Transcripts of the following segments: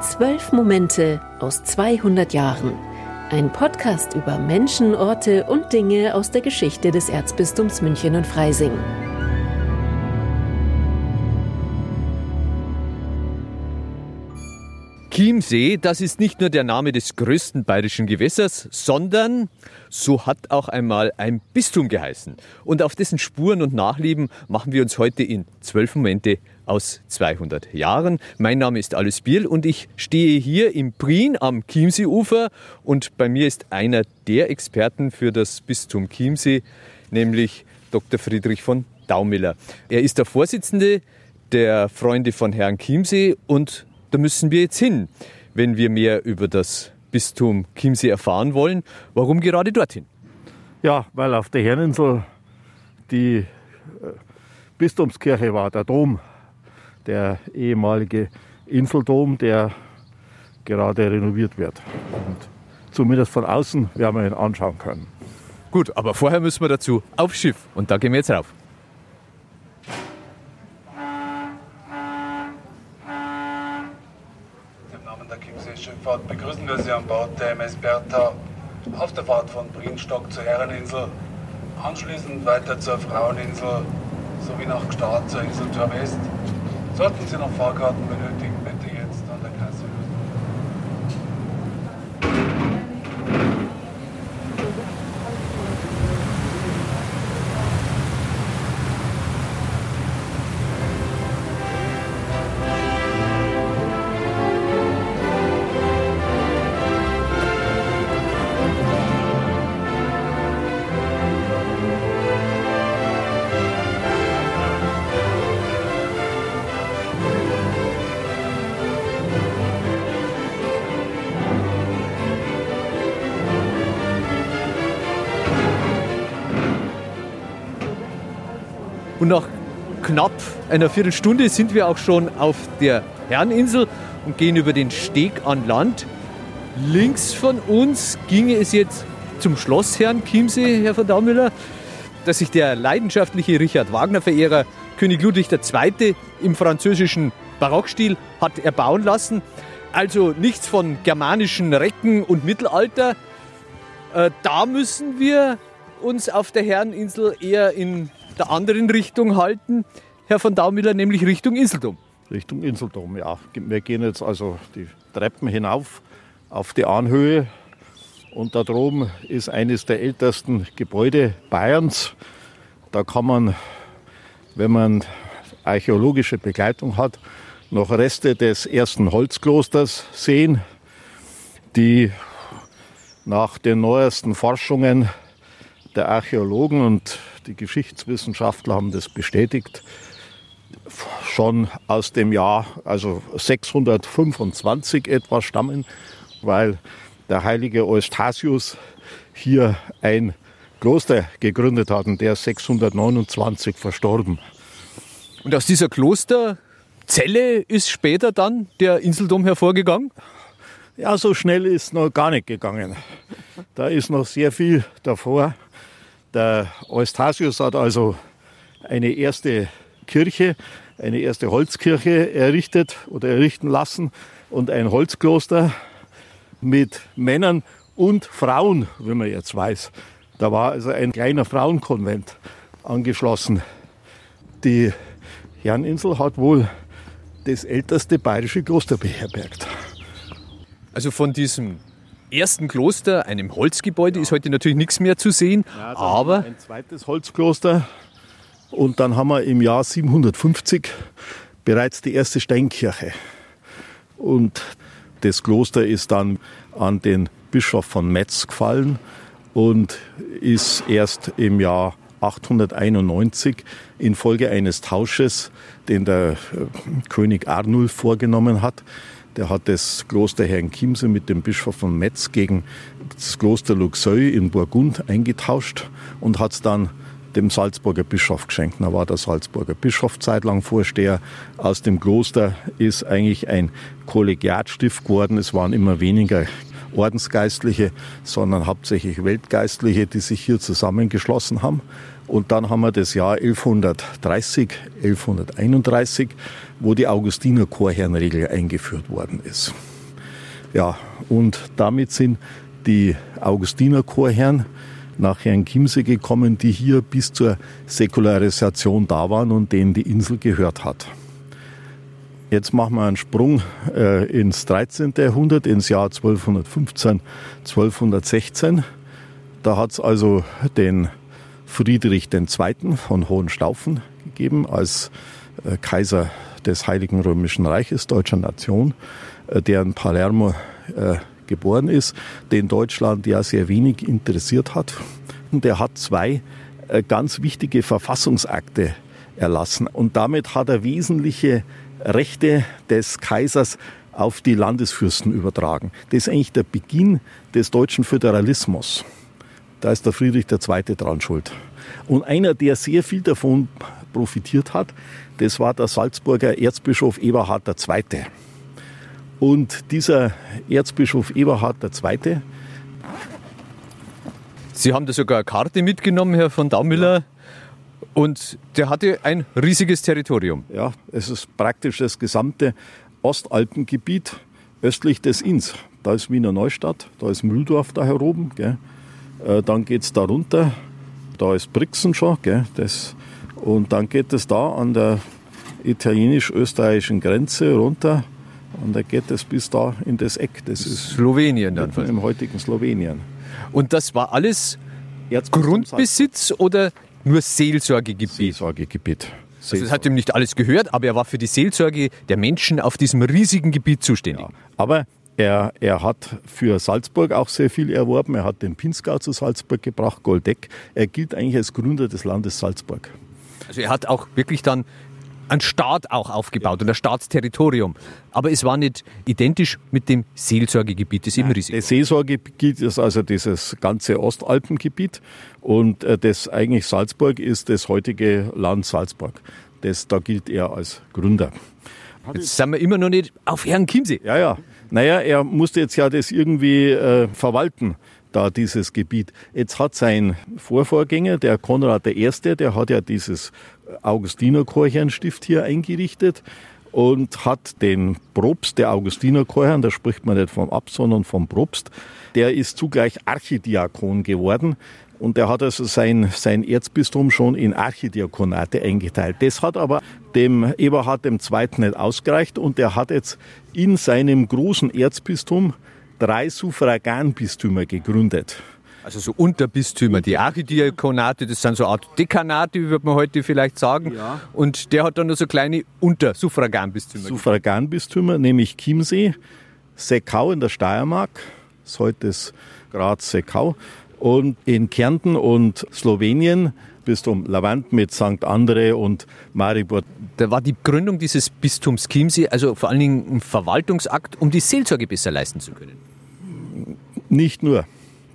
Zwölf Momente aus 200 Jahren. Ein Podcast über Menschen, Orte und Dinge aus der Geschichte des Erzbistums München und Freising. Chiemsee, das ist nicht nur der Name des größten bayerischen Gewässers, sondern so hat auch einmal ein Bistum geheißen. Und auf dessen Spuren und Nachleben machen wir uns heute in zwölf Momente aus 200 Jahren. Mein Name ist Alice Bierl und ich stehe hier im Prien am Chiemseeufer und bei mir ist einer der Experten für das Bistum Chiemsee, nämlich Dr. Friedrich von Daumiller. Er ist der Vorsitzende der Freunde von Herrn Chiemsee und da müssen wir jetzt hin, wenn wir mehr über das Bistum Chiemsee erfahren wollen. Warum gerade dorthin? Ja, weil auf der Herreninsel die äh, Bistumskirche war, der Dom, der ehemalige Inseldom, der gerade renoviert wird. Und zumindest von außen werden wir ihn anschauen können. Gut, aber vorher müssen wir dazu aufs Schiff und da gehen wir jetzt rauf. Schifffahrt begrüßen wir Sie an Bord der MS Bertha auf der Fahrt von Brienstock zur Herreninsel, anschließend weiter zur Fraueninsel sowie nach Gstaad zur Insel Tor West. Sollten Sie noch Fahrkarten benötigen, knapp einer Viertelstunde sind wir auch schon auf der Herreninsel und gehen über den Steg an Land. Links von uns ginge es jetzt zum Schloss Herrn Chiemsee, Herr von Daumüller, das sich der leidenschaftliche Richard Wagner-Verehrer König Ludwig II. im französischen Barockstil hat erbauen lassen. Also nichts von germanischen Recken und Mittelalter. Äh, da müssen wir uns auf der Herreninsel eher in der anderen Richtung halten, Herr von Daumiller, nämlich Richtung Inseldom. Richtung Inseldom, ja. Wir gehen jetzt also die Treppen hinauf auf die Anhöhe und da droben ist eines der ältesten Gebäude Bayerns. Da kann man, wenn man archäologische Begleitung hat, noch Reste des ersten Holzklosters sehen, die nach den neuesten Forschungen der Archäologen und die Geschichtswissenschaftler haben das bestätigt, schon aus dem Jahr also 625 etwa stammen, weil der heilige Eustasius hier ein Kloster gegründet hat und der ist 629 verstorben. Und aus dieser Klosterzelle ist später dann der Inseldom hervorgegangen? Ja, so schnell ist noch gar nicht gegangen. Da ist noch sehr viel davor. Der Eustasius hat also eine erste Kirche, eine erste Holzkirche errichtet oder errichten lassen und ein Holzkloster mit Männern und Frauen, wie man jetzt weiß. Da war also ein kleiner Frauenkonvent angeschlossen. Die Herreninsel hat wohl das älteste bayerische Kloster beherbergt. Also von diesem ersten Kloster, einem Holzgebäude, ist heute natürlich nichts mehr zu sehen. Ja, aber ein zweites Holzkloster und dann haben wir im Jahr 750 bereits die erste Steinkirche. Und das Kloster ist dann an den Bischof von Metz gefallen und ist erst im Jahr 891 infolge eines Tausches, den der äh, König Arnulf vorgenommen hat, der hat das Kloster Herrn Chiemsee mit dem Bischof von Metz gegen das Kloster Luxeuil in Burgund eingetauscht und hat es dann dem Salzburger Bischof geschenkt. Da war der Salzburger Bischof zeitlang Vorsteher. Aus dem Kloster ist eigentlich ein Kollegiatstift geworden. Es waren immer weniger Ordensgeistliche, sondern hauptsächlich Weltgeistliche, die sich hier zusammengeschlossen haben. Und dann haben wir das Jahr 1130, 1131, wo die Augustiner Chorherrenregel eingeführt worden ist. Ja, und damit sind die Augustiner Chorherren nach Herrn Chiemsee gekommen, die hier bis zur Säkularisation da waren und denen die Insel gehört hat. Jetzt machen wir einen Sprung äh, ins 13. Jahrhundert, ins Jahr 1215, 1216. Da hat es also den Friedrich II. von Hohenstaufen gegeben als äh, Kaiser des Heiligen Römischen Reiches, deutscher Nation, äh, der in Palermo äh, geboren ist, den Deutschland ja sehr wenig interessiert hat. Und der hat zwei ganz wichtige Verfassungsakte erlassen. Und damit hat er wesentliche Rechte des Kaisers auf die Landesfürsten übertragen. Das ist eigentlich der Beginn des deutschen Föderalismus. Da ist der Friedrich II. dran schuld. Und einer, der sehr viel davon profitiert hat, das war der Salzburger Erzbischof Eberhard II. Und dieser Erzbischof Eberhard II. Sie haben da sogar eine Karte mitgenommen, Herr von Daumüller. Und der hatte ein riesiges Territorium. Ja, es ist praktisch das gesamte Ostalpengebiet östlich des Inns. Da ist Wiener Neustadt, da ist Mühldorf da heroben. Gell. Äh, dann geht es da runter, da ist Brixen schon. Gell, das, und dann geht es da an der italienisch-österreichischen Grenze runter und da geht es bis da in das Eck. Das ist Slowenien dann. Im heutigen Slowenien. Und das war alles Grundbesitz oder nur Seelsorgegebiet? Seelsorgegebiet. Also es hat ihm nicht alles gehört, aber er war für die Seelsorge der Menschen auf diesem riesigen Gebiet zuständig. Ja, aber er, er, hat für Salzburg auch sehr viel erworben. Er hat den Pinzgau zu Salzburg gebracht, Goldeck. Er gilt eigentlich als Gründer des Landes Salzburg. Also er hat auch wirklich dann einen Staat auch aufgebaut und ein Staatsterritorium. Aber es war nicht identisch mit dem Seelsorgegebiet des Imrisiko. Das Seelsorgegebiet ist also dieses ganze Ostalpengebiet und äh, das eigentlich Salzburg ist das heutige Land Salzburg. Das, da gilt er als Gründer. Jetzt sind wir immer noch nicht auf Herrn Chiemsee. Ja, ja. Naja, er musste jetzt ja das irgendwie äh, verwalten da dieses Gebiet. Jetzt hat sein Vorvorgänger, der Konrad I., der hat ja dieses Augustinerchorherrenstift hier eingerichtet und hat den Propst der Augustinerchorherren, da spricht man nicht vom Abt, sondern vom Propst, der ist zugleich Archidiakon geworden. Und er hat also sein, sein Erzbistum schon in Archidiakonate eingeteilt. Das hat aber dem Eberhard II. nicht ausgereicht und er hat jetzt in seinem großen Erzbistum drei Suffraganbistümer gegründet. Also so Unterbistümer, die Archidiakonate, das sind so Art Dekanate, würde man heute vielleicht sagen. Ja. Und der hat dann noch so kleine Untersuffraganbistümer. Suffraganbistümer, nämlich Chiemsee, Seckau in der Steiermark, das ist heute das Graz Seckau, und in Kärnten und Slowenien Bistum Lavant mit St. Andre und Maribor. Da war die Gründung dieses Bistums Chiemsee also vor allen Dingen ein Verwaltungsakt, um die Seelsorge besser leisten zu können. Nicht nur.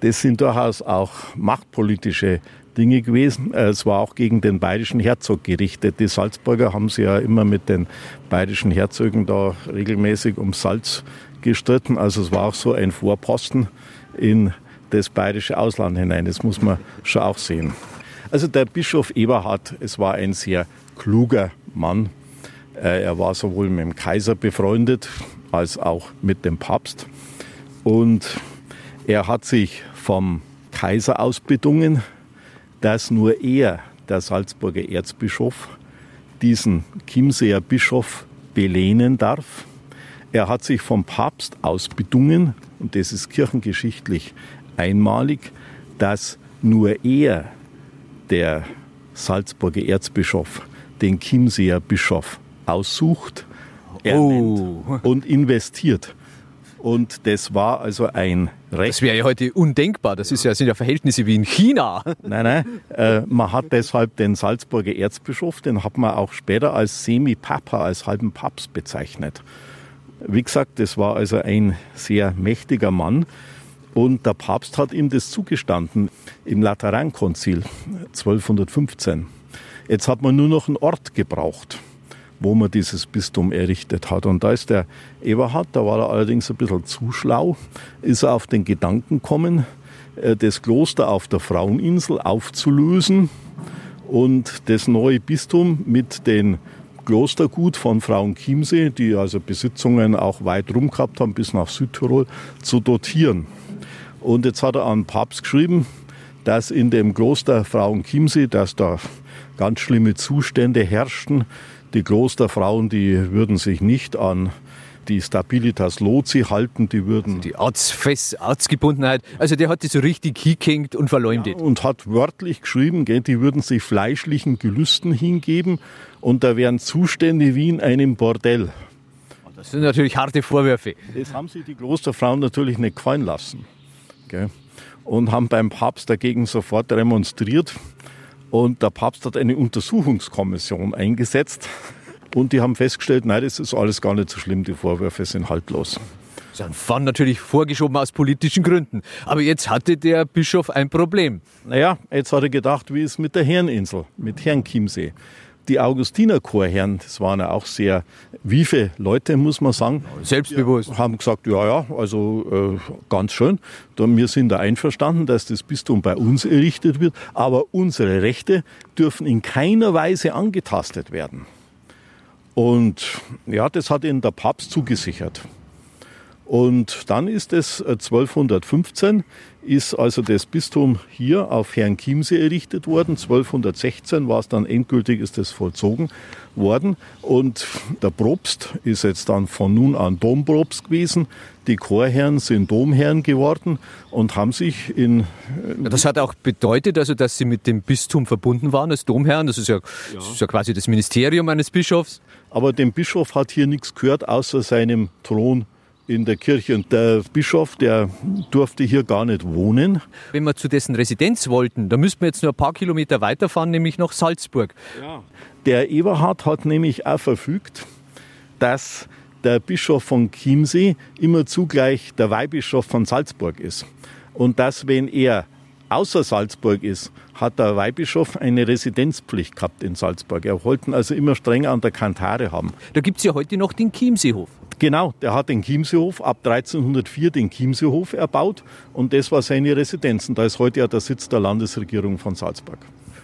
Das sind durchaus auch machtpolitische Dinge gewesen. Es war auch gegen den bayerischen Herzog gerichtet. Die Salzburger haben sich ja immer mit den bayerischen Herzögen da regelmäßig um Salz gestritten. Also es war auch so ein Vorposten in das bayerische Ausland hinein. Das muss man schon auch sehen. Also der Bischof Eberhard, es war ein sehr kluger Mann. Äh, er war sowohl mit dem Kaiser befreundet als auch mit dem Papst. Und er hat sich vom Kaiser aus bedungen, dass nur er, der Salzburger Erzbischof, diesen Chiemseer Bischof belehnen darf. Er hat sich vom Papst aus bedungen, und das ist kirchengeschichtlich einmalig, dass nur er, der Salzburger Erzbischof, den Chiemseer Bischof aussucht, oh. und investiert. Und das war also ein Recht. Das wäre ja heute undenkbar. Das ist ja, sind ja Verhältnisse wie in China. Nein, nein. Äh, man hat deshalb den Salzburger Erzbischof, den hat man auch später als Semi-Papa, als halben Papst bezeichnet. Wie gesagt, das war also ein sehr mächtiger Mann. Und der Papst hat ihm das zugestanden im Laterankonzil 1215. Jetzt hat man nur noch einen Ort gebraucht. wo man dieses Bistum errichtet hat. Und da ist der Eberhard, da war er allerdings ein bisschen zu schlau, ist er auf den Gedanken gekommen, äh, das Kloster auf der Fraueninsel aufzulösen und das neue Bistum mit den Klostergut von Frauen Chiemsee, die also Besitzungen auch weit rum gehabt haben, bis nach Südtirol, zu dotieren. Und jetzt hat er an Papst geschrieben, dass in dem Kloster Frauen Chiemsee, dass da ganz schlimme Zustände herrschten. Die Klosterfrauen, die würden sich nicht an die Stabilitas Lozi halten, die würden. Also die Arztfest, Arztgebundenheit, also der hat die so richtig hingehängt und verleumdet. Ja, und hat wörtlich geschrieben, gell, die würden sich fleischlichen Gelüsten hingeben und da wären Zustände wie in einem Bordell. Das sind natürlich harte Vorwürfe. Das haben sich die Klosterfrauen natürlich nicht gefallen lassen. Gell? Und haben beim Papst dagegen sofort demonstriert. Und der Papst hat eine Untersuchungskommission eingesetzt. Und die haben festgestellt, nein, das ist alles gar nicht so schlimm, die Vorwürfe sind haltlos. Das waren natürlich vorgeschoben aus politischen Gründen. Aber jetzt hatte der Bischof ein Problem. Naja, jetzt hat er gedacht, wie ist mit der Herreninsel, mit Herrenchiemsee die Augustinerchorherren, das waren ja auch sehr wiefe Leute, muss man sagen. Selbstbewusst. Haben gesagt, ja, ja, also äh, ganz schön. Wir sind da einverstanden, dass das Bistum bei uns errichtet wird, aber unsere Rechte dürfen in keiner Weise angetastet werden. Und ja, das hat ihnen der Papst zugesichert. Und dann ist es 1215 äh, ist also das Bistum hier auf Herrn Chiemsee errichtet worden. 1216 war es dann endgültig, ist das vollzogen worden. Und der Propst ist jetzt dann von nun an Dompropst gewesen. Die Chorherren sind Domherren geworden und haben sich in... Ja, das hat auch bedeutet, also, dass sie mit dem Bistum verbunden waren als Domherren. Das ist ja, ja. Das ist ja quasi das Ministerium eines Bischofs. Aber dem Bischof hat hier nichts gehört, außer seinem Thron in der Kirche. Und der Bischof, der durfte hier gar nicht wohnen. Wenn wir zu dessen Residenz wollten, da müssten wir jetzt nur ein paar Kilometer weiterfahren, nämlich nach Salzburg. Ja. Der Eberhard hat nämlich auch verfügt, dass der Bischof von Chiemsee immer zugleich der Weihbischof von Salzburg ist. Und dass, wenn er außer Salzburg ist, hat der Weihbischof eine Residenzpflicht gehabt in Salzburg. Er wollten also immer strenger an der Kantare haben. Da gibt es ja heute noch den Chiemseehof. Genau, der hat den Chiemseehof ab 1304 den Chiemseehof erbaut und das war seine Residenz. Und da ist heute ja der Sitz der Landesregierung von Salzburg.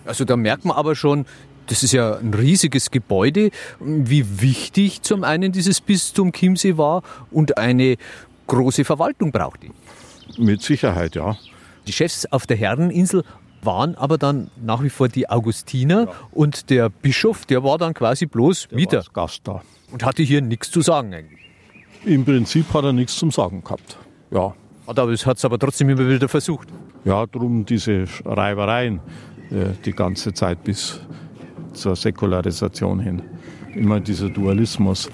Also da merkt man aber schon, das ist ja ein riesiges Gebäude, wie wichtig zum einen dieses Bistum Chiemsee war und eine große Verwaltung brauchte. Mit Sicherheit, ja. Die Chefs auf der Herreninsel waren aber dann nach wie vor die Augustiner ja. und der Bischof, der war dann quasi bloß der Mieter. Gast da. Und hatte hier nichts zu sagen eigentlich. Im Prinzip hat er nichts zum Sagen gehabt. Ja. Hat aber, hat es aber trotzdem immer wieder versucht. Ja, darum diese Reibereien äh, die ganze Zeit bis zur Säkularisation hin. Immer dieser Dualismus.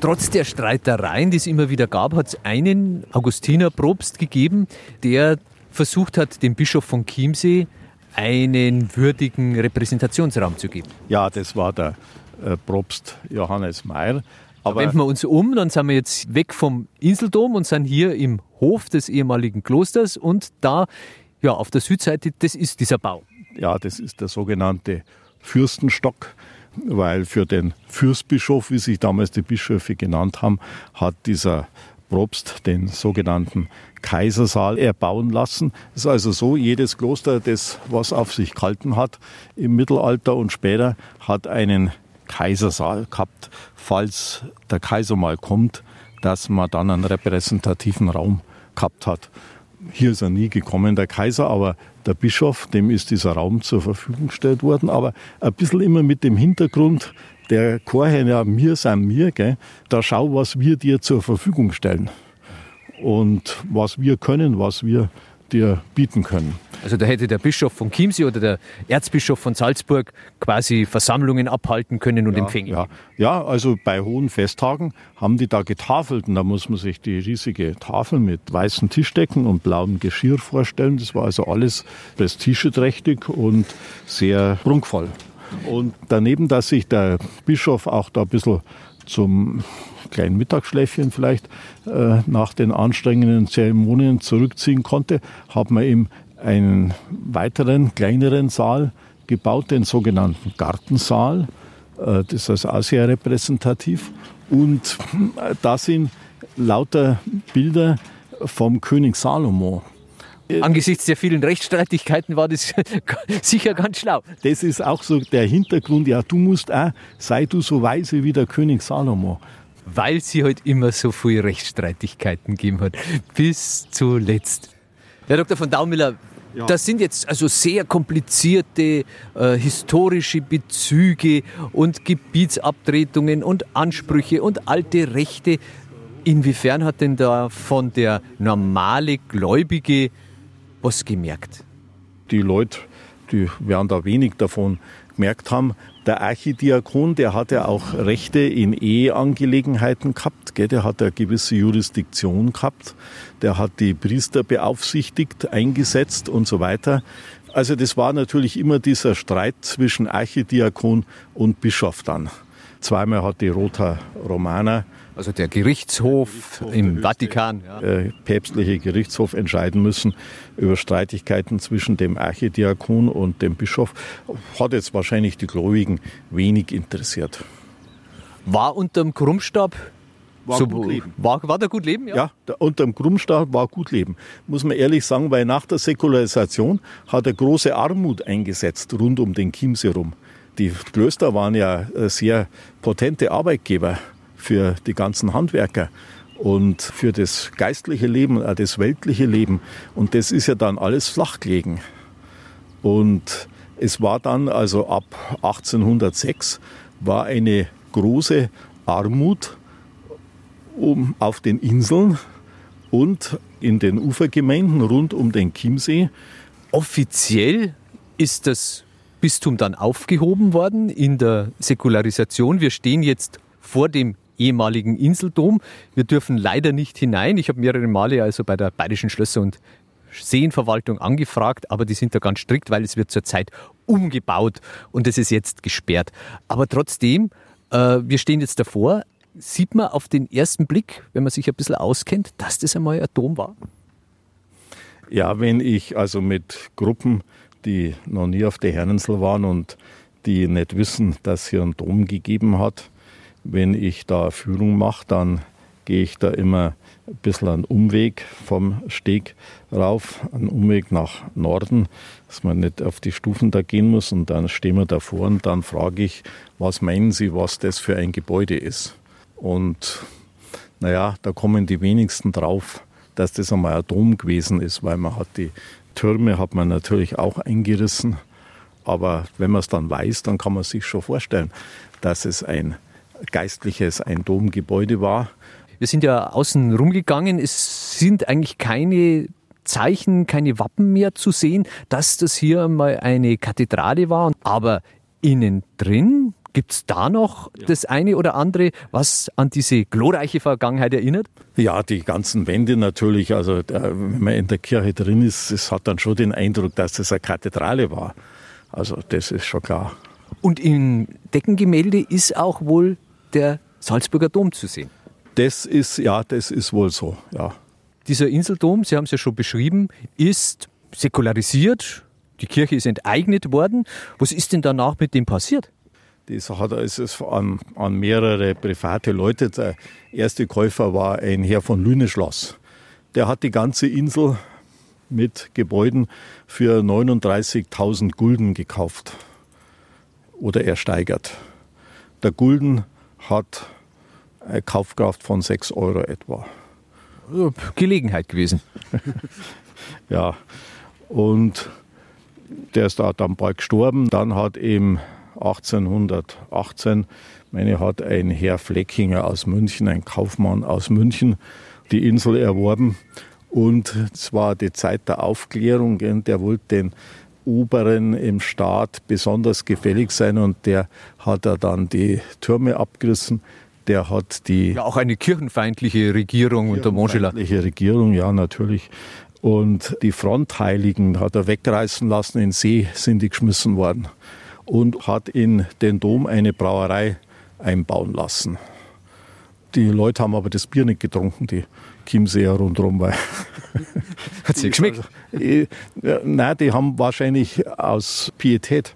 Trotz der Streitereien, die es immer wieder gab, hat es einen Augustiner Probst gegeben, der versucht hat, dem Bischof von Chiemsee einen würdigen Repräsentationsraum zu geben. Ja, das war der äh, Propst Johannes Meyer. Aber wenden wir uns um, dann sind wir jetzt weg vom Inseldom und sind hier im Hof des ehemaligen Klosters und da, ja, auf der Südseite, das ist dieser Bau. Ja, das ist der sogenannte Fürstenstock, weil für den Fürstbischof, wie sich damals die Bischöfe genannt haben, hat dieser Propst den sogenannten Kaisersaal erbauen lassen. Es ist also so, jedes Kloster, das was auf sich gehalten hat im Mittelalter und später, hat einen Kaisersaal gehabt, falls der Kaiser mal kommt, dass man dann einen repräsentativen Raum gehabt hat. Hier ist er nie gekommen, der Kaiser, aber der Bischof, dem ist dieser Raum zur Verfügung gestellt worden. Aber ein bisschen immer mit dem Hintergrund, der Chorherr, ja, mir sind mir, gell, da schau, was wir dir zur Verfügung stellen. Und was wir können, was wir dir bieten können. Also da hätte der Bischof von Chiemsee oder der Erzbischof von Salzburg quasi Versammlungen abhalten können und ja, empfängen. Ja. ja, also bei hohen Festtagen haben die da getafelt und da muss man sich die riesige Tafel mit weißen Tischdecken und blauem Geschirr vorstellen. Das war also alles prestigeträchtig und sehr prunkvoll. Und daneben, dass sich der Bischof auch da ein bisschen zum kleinen Mittagsschläfchen vielleicht äh, nach den anstrengenden Zeremonien zurückziehen konnte, hat man ihm einen weiteren, kleineren Saal gebaut, den sogenannten Gartensaal. Äh, das ist auch sehr repräsentativ. Und äh, da sind lauter Bilder vom König Salomo. Angesichts der vielen Rechtsstreitigkeiten war das sicher ganz schlau. Das ist auch so der Hintergrund. Ja, du musst auch, sei du so weise wie der König Salomo. Weil sie halt immer so viele Rechtsstreitigkeiten gegeben hat. Bis zuletzt. Herr Dr. von Daumiller, ja. Das sind jetzt also sehr komplizierte äh, historische Bezüge und Gebietsabtretungen und Ansprüche und alte Rechte. Inwiefern hat denn da von der normale Gläubige was gemerkt? Die Leute, die werden da wenig davon gemerkt haben. Der Archidiakon, der hat ja auch Rechte in Eheangelegenheiten gehabt, gell? der hat eine gewisse Jurisdiktion gehabt, der hat die Priester beaufsichtigt, eingesetzt und so weiter. Also das war natürlich immer dieser Streit zwischen Archidiakon und Bischof dann. Zweimal hat die Rota Romana also der Gerichtshof, Gerichtshof im Vatikan, ja. äh, päpstliche Gerichtshof entscheiden müssen über Streitigkeiten zwischen dem Archidiakon und dem Bischof, hat jetzt wahrscheinlich die Gläubigen wenig interessiert. War unterm Krummstab war so, gut leben. War, war da gut leben? Ja, ja der, unter dem Krummstab war gut leben. Muss man ehrlich sagen, weil nach der Säkularisation hat er große Armut eingesetzt rund um den Chiemsee rum. Die Klöster waren ja äh, sehr potente Arbeitgeber für die ganzen Handwerker und für das geistliche Leben, auch das weltliche Leben. Und das ist ja dann alles flach gelegen. Und es war dann, also ab 1806, war eine große Armut um, auf den Inseln und in den Ufergemeinden rund um den Chiemsee. Offiziell ist das Bistum dann aufgehoben worden in der Säkularisation. Wir stehen jetzt vor dem ehemaligen Inseldom. Wir dürfen leider nicht hinein. Ich habe mehrere Male also bei der Bayerischen Schlösser- und Seenverwaltung angefragt, aber die sind da ganz strikt, weil es wird zurzeit umgebaut und es ist jetzt gesperrt. Aber trotzdem, äh, wir stehen jetzt davor, sieht man auf den ersten Blick, wenn man sich ein bisschen auskennt, dass das einmal ein Dom war? Ja, wenn ich also mit Gruppen, die noch nie auf der Herrensel waren und die nicht wissen, dass hier einen Dom gegeben hat, wenn ich da Führung mache, dann gehe ich da immer ein bisschen einen Umweg vom Steg rauf, einen Umweg nach Norden, dass man nicht auf die Stufen da gehen muss. Und dann stehen wir davor und dann frage ich, was meinen Sie, was das für ein Gebäude ist? Und naja, da kommen die wenigsten drauf, dass das einmal ein Dom gewesen ist, weil man hat die Türme hat man natürlich auch eingerissen. Aber wenn man es dann weiß, dann kann man sich schon vorstellen, dass es ein geistliches, ein Domgebäude war. Wir sind ja außen rumgegangen. Es sind eigentlich keine Zeichen, keine Wappen mehr zu sehen, dass das hier mal eine Kathedrale war. Aber innen drin Gibt es da noch ja. das eine oder andere, was an diese glorreiche Vergangenheit erinnert? Ja, die ganzen Wände natürlich. Also wenn man in der Kirche drin ist, es hat dann schon den Eindruck, dass das eine Kathedrale war. Also das ist schon klar. Und im Deckengemälde ist auch wohl der Salzburger Dom zu sehen. Das ist, ja, das ist wohl so, ja. Dieser Inseldom, Sie haben es ja schon beschrieben, ist säkularisiert. Die Kirche ist enteignet worden. Was ist denn danach mit dem passiert? Das hat es an, an mehrere private Leute. Der erste Käufer war ein Herr von Lüneschloss. Der hat die ganze Insel mit Gebäuden für 39.000 Gulden gekauft oder ersteigert. Der Gulden hat eine Kaufkraft von 6 Euro etwa. Gelegenheit gewesen. ja, und der ist da dann bald gestorben. Dann hat eben 1818, meine, hat ein Herr Fleckinger aus München, ein Kaufmann aus München, die Insel erworben. Und es war die Zeit der Aufklärung, der wollte den Oberen im Staat besonders gefällig sein und der hat er dann die Türme abgerissen. Der hat die. Ja, auch eine kirchenfeindliche Regierung unter Montgelat. Kirchenfeindliche Regierung, ja, natürlich. Und die Frontheiligen hat er wegreißen lassen, in See sind die geschmissen worden. Und hat in den Dom eine Brauerei einbauen lassen. Die Leute haben aber das Bier nicht getrunken, die Chiemseer rundherum. Weil Hat sie geschmeckt? Also, nein, die haben wahrscheinlich aus Pietät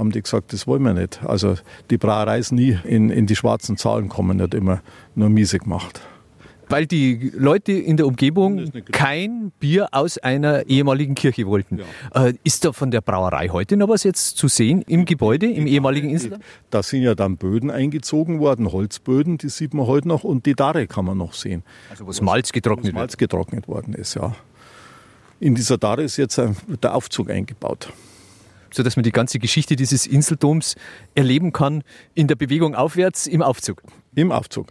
haben die gesagt, das wollen wir nicht. Also die Brauerei ist nie in, in die schwarzen Zahlen gekommen, hat immer nur miese gemacht. Weil die Leute in der Umgebung kein Bier aus einer ehemaligen Kirche wollten. Ja. Äh, ist da von der Brauerei heute noch was jetzt zu sehen im Gebäude, im ehemaligen Insel? Da sind ja dann Böden eingezogen worden, Holzböden, die sieht man heute noch und die Darre kann man noch sehen. Also wo Malz getrocknet, Malz getrocknet worden ist, ja. In dieser Darre ist jetzt der Aufzug eingebaut so dass man die ganze Geschichte dieses Inseldoms erleben kann in der Bewegung aufwärts im Aufzug. Im Aufzug.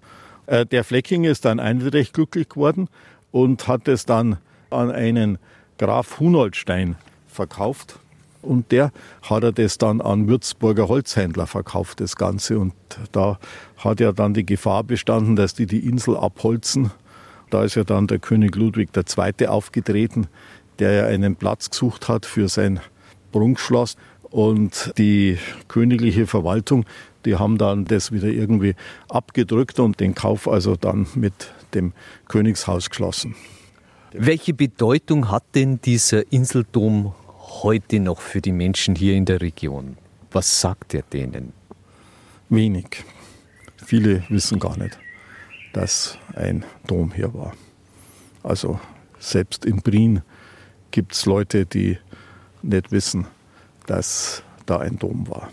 Äh, der Flecking ist dann recht glücklich geworden und hat es dann an einen Graf Hunolstein verkauft. Und der hat er das dann an Würzburger Holzhändler verkauft, das Ganze. Und da hat ja dann die Gefahr bestanden, dass die die Insel abholzen. Da ist ja dann der König Ludwig II. aufgetreten, der ja einen Platz gesucht hat für sein Prunkschloss. Und die königliche Verwaltung die haben dann das wieder irgendwie abgedrückt und den Kauf also dann mit dem Königshaus geschlossen. Welche Bedeutung hat denn dieser Inseldom heute noch für die Menschen hier in der Region? Was sagt er denen? Wenig. Viele wissen gar nicht, dass ein Dom hier war. Also selbst in Brien gibt es Leute, die nicht wissen, dass da ein Dom war.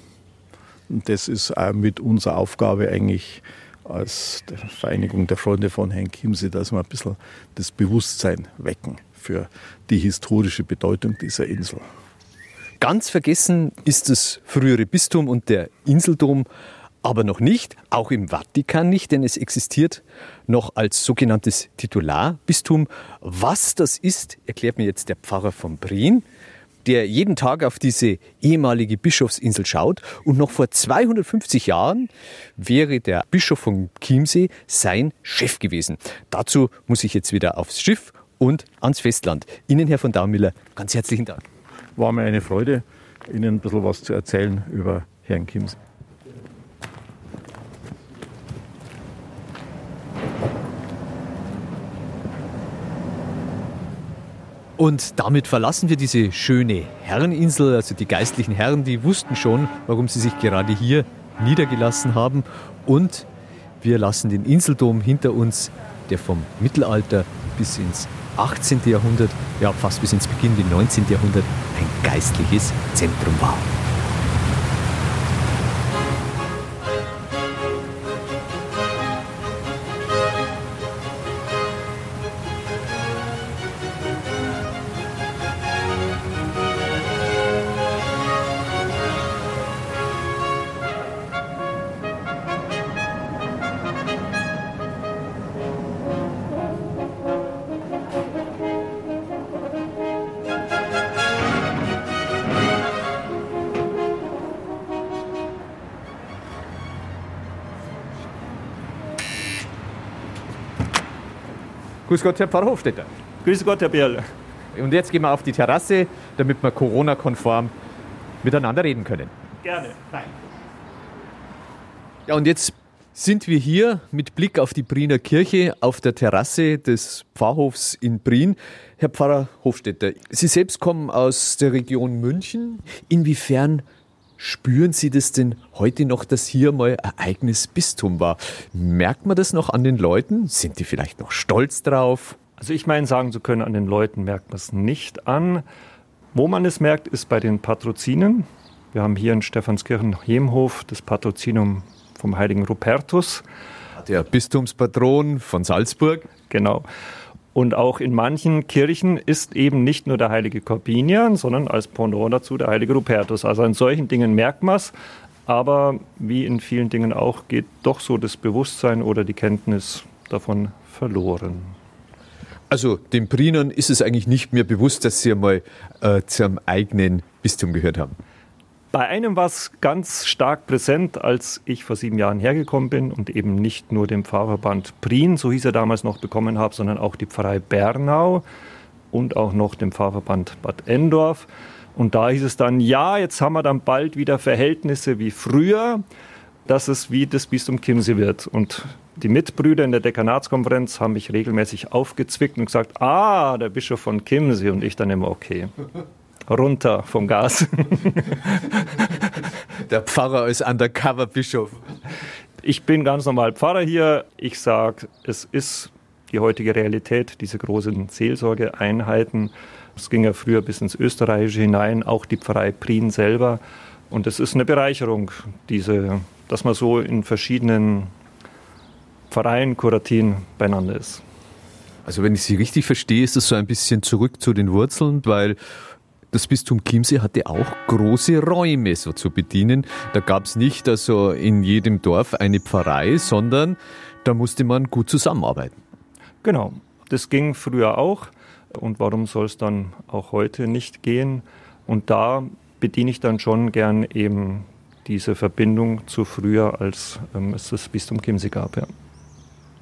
Das ist auch mit unserer Aufgabe eigentlich als Vereinigung der Freunde von Herrn Chiemsee, dass wir ein bisschen das Bewusstsein wecken für die historische Bedeutung dieser Insel. Ganz vergessen ist das frühere Bistum und der Inseldom aber noch nicht, auch im Vatikan nicht, denn es existiert noch als sogenanntes Titularbistum. Was das ist, erklärt mir jetzt der Pfarrer von Brien der jeden Tag auf diese ehemalige Bischofsinsel schaut. Und noch vor 250 Jahren wäre der Bischof von Chiemsee sein Chef gewesen. Dazu muss ich jetzt wieder aufs Schiff und ans Festland. Ihnen, Herr von Daumüller, ganz herzlichen Dank. War mir eine Freude, Ihnen ein bisschen was zu erzählen über Herrn Chiemsee. Und damit verlassen wir diese schöne Herreninsel. Also die geistlichen Herren, die wussten schon, warum sie sich gerade hier niedergelassen haben. Und wir lassen den Inseldom hinter uns, der vom Mittelalter bis ins 18. Jahrhundert, ja fast bis ins Beginn des 19. Jahrhunderts ein geistliches Zentrum war. Grüß Gott, Herr Pfarrer Hofstetter. Grüß Gott, Herr Bierl. Und jetzt gehen wir auf die Terrasse, damit wir Corona-konform miteinander reden können. Gerne. Nein. Ja, und jetzt sind wir hier mit Blick auf die Briener Kirche auf der Terrasse des Pfarrhofs in Brien. Herr Pfarrer Hofstetter, Sie selbst kommen aus der Region München. Inwiefern Spüren Sie das denn heute noch, dass hier mal ein eigenes Bistum war? Merkt man das noch an den Leuten? Sind die vielleicht noch stolz drauf? Also ich meine, sagen zu können, an den Leuten merkt man es nicht an. Wo man es merkt, ist bei den Patrozinen. Wir haben hier in Stephanskirchen-Hemhof das Patrozinum vom heiligen Rupertus. Der Bistumspatron von Salzburg. Genau. Und auch in manchen Kirchen ist eben nicht nur der heilige Corbinian, sondern als Pendant dazu der heilige Rupertus. Also an solchen Dingen merkt man es. Aber wie in vielen Dingen auch, geht doch so das Bewusstsein oder die Kenntnis davon verloren. Also den Prienern ist es eigentlich nicht mehr bewusst, dass sie einmal äh, zum eigenen Bistum gehört haben. Bei einem war es ganz stark präsent, als ich vor sieben Jahren hergekommen bin und eben nicht nur den Pfarrverband Prien, so hieß er damals noch, bekommen habe, sondern auch die Pfarrei Bernau und auch noch den Pfarrverband Bad Endorf. Und da hieß es dann, ja, jetzt haben wir dann bald wieder Verhältnisse wie früher, dass es wie das Bistum Chiemsee wird. Und die Mitbrüder in der Dekanatskonferenz haben mich regelmäßig aufgezwickt und gesagt, ah, der Bischof von Chiemsee. Und ich dann immer, okay runter vom Gas. Der Pfarrer als Undercover-Bischof. Ich bin ganz normal Pfarrer hier. Ich sage, es ist die heutige Realität, diese großen Seelsorgeeinheiten. Es ging ja früher bis ins Österreichische hinein, auch die Pfarrei Prien selber. Und es ist eine Bereicherung, diese, dass man so in verschiedenen Pfarreien, Kuratien beieinander ist. Also wenn ich Sie richtig verstehe, ist das so ein bisschen zurück zu den Wurzeln, weil das Bistum Chiemsee hatte auch große Räume so zu bedienen. Da gab es nicht also in jedem Dorf eine Pfarrei, sondern da musste man gut zusammenarbeiten. Genau, das ging früher auch. Und warum soll es dann auch heute nicht gehen? Und da bediene ich dann schon gern eben diese Verbindung zu früher, als ähm, es das Bistum Chiemsee gab. Ja.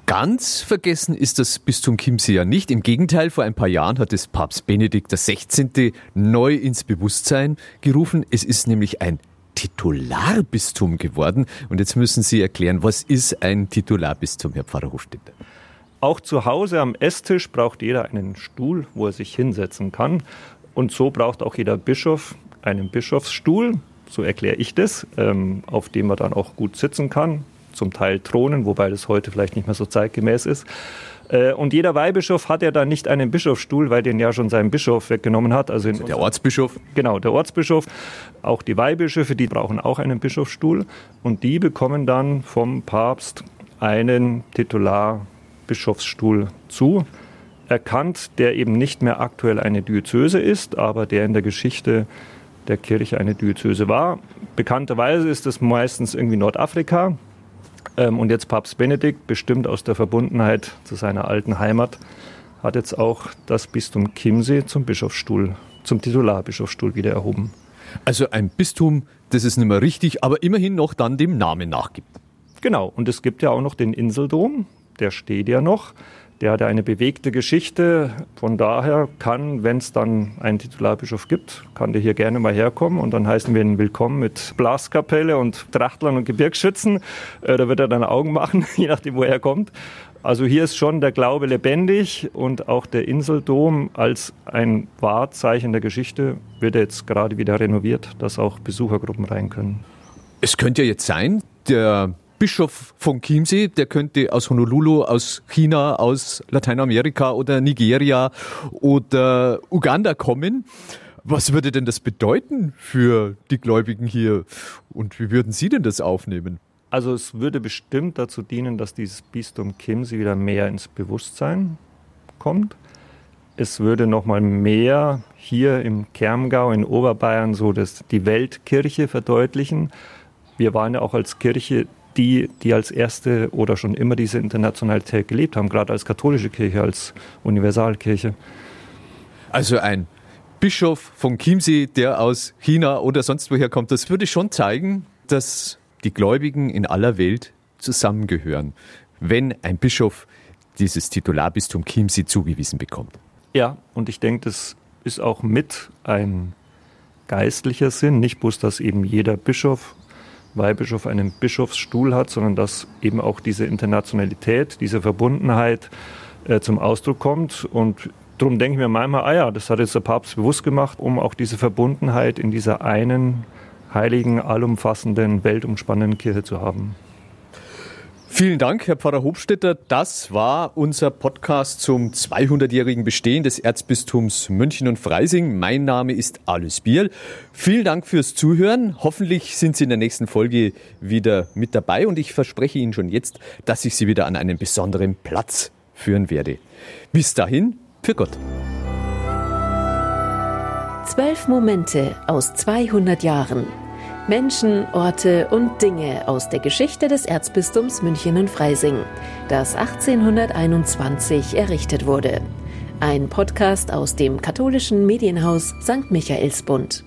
Ganz vergessen ist das Bistum Chiemsee ja nicht. Im Gegenteil, vor ein paar Jahren hat es Papst Benedikt XVI. neu ins Bewusstsein gerufen. Es ist nämlich ein Titularbistum geworden. Und jetzt müssen Sie erklären, was ist ein Titularbistum, Herr Pfarrer Hofstetter? Auch zu Hause am Esstisch braucht jeder einen Stuhl, wo er sich hinsetzen kann. Und so braucht auch jeder Bischof einen Bischofsstuhl, so erkläre ich das, ähm, auf dem er dann auch gut sitzen kann, zum Teil Thronen, wobei das heute vielleicht nicht mehr so zeitgemäß ist. Äh, und jeder Weihbischof hat ja dann nicht einen Bischofsstuhl, weil den ja schon sein Bischof weggenommen hat. Also, also der Ortsbischof? Genau, der Ortsbischof. Auch die Weihbischöfe, die brauchen auch einen Bischofsstuhl. Und die bekommen dann vom Papst einen Titularbischofsstuhl zu. Erkannt, der eben nicht mehr aktuell eine Diözese ist, aber der in der Geschichte der Kirche eine Diözese war. Bekannterweise ist es meistens irgendwie Nordafrika. Ähm, und jetzt Papst Benedikt, bestimmt aus der Verbundenheit zu seiner alten Heimat, hat jetzt auch das Bistum Chiemsee zum Bischofsstuhl, zum Titularbischofsstuhl wieder erhoben. Also ein Bistum, das es nicht mehr richtig, aber immerhin noch dann dem Namen nachgibt. Genau, und es gibt ja auch noch den Inseldom, der steht ja noch. Der hat eine bewegte Geschichte. Von daher kann, wenn es dann einen Titularbischof gibt, kann der hier gerne mal herkommen und dann heißen wir ihn willkommen mit Blaskapelle und Trachtlern und Gebirgsschützen. Äh, da wird er dann Augen machen, je nachdem, wo er kommt. Also hier ist schon der Glaube lebendig und auch der Inseldom als ein Wahrzeichen der Geschichte wird jetzt gerade wieder renoviert, dass auch Besuchergruppen rein können. Es könnte ja jetzt sein, der Bischof von Chiemsee, der könnte aus Honolulu, aus China, aus Lateinamerika oder Nigeria oder Uganda kommen. Was würde denn das bedeuten für die Gläubigen hier und wie würden Sie denn das aufnehmen? Also es würde bestimmt dazu dienen, dass dieses Bistum Chiemsee wieder mehr ins Bewusstsein kommt. Es würde noch mal mehr hier im Kermgau in Oberbayern so das, die Weltkirche verdeutlichen. Wir waren ja auch als Kirche die, die als erste oder schon immer diese Internationalität gelebt haben, gerade als katholische Kirche, als Universalkirche. Also ein Bischof von Chiemsee, der aus China oder sonst woher kommt, das würde schon zeigen, dass die Gläubigen in aller Welt zusammengehören, wenn ein Bischof dieses Titularbistum Chiemsee zugewiesen bekommt. Ja, und ich denke, das ist auch mit ein geistlicher Sinn, nicht bloß, dass eben jeder Bischof Weihbischof einen Bischofsstuhl hat, sondern dass eben auch diese Internationalität, diese Verbundenheit äh, zum Ausdruck kommt. Und darum denke ich mir manchmal, ah ja, das hat jetzt der Papst bewusst gemacht, um auch diese Verbundenheit in dieser einen heiligen, allumfassenden, weltumspannenden Kirche zu haben. Vielen Dank, Herr Pfarrer Hofstetter. Das war unser Podcast zum 200-jährigen Bestehen des Erzbistums München und Freising. Mein Name ist Alois Biel. Vielen Dank fürs Zuhören. Hoffentlich sind Sie in der nächsten Folge wieder mit dabei und ich verspreche Ihnen schon jetzt, dass ich Sie wieder an einen besonderen Platz führen werde. Bis dahin, für Gott. Zwölf Momente aus 200 Jahren. Menschen, Orte und Dinge aus der Geschichte des Erzbistums München und Freising, das 1821 errichtet wurde. Ein Podcast aus dem katholischen Medienhaus St. Michaelsbund.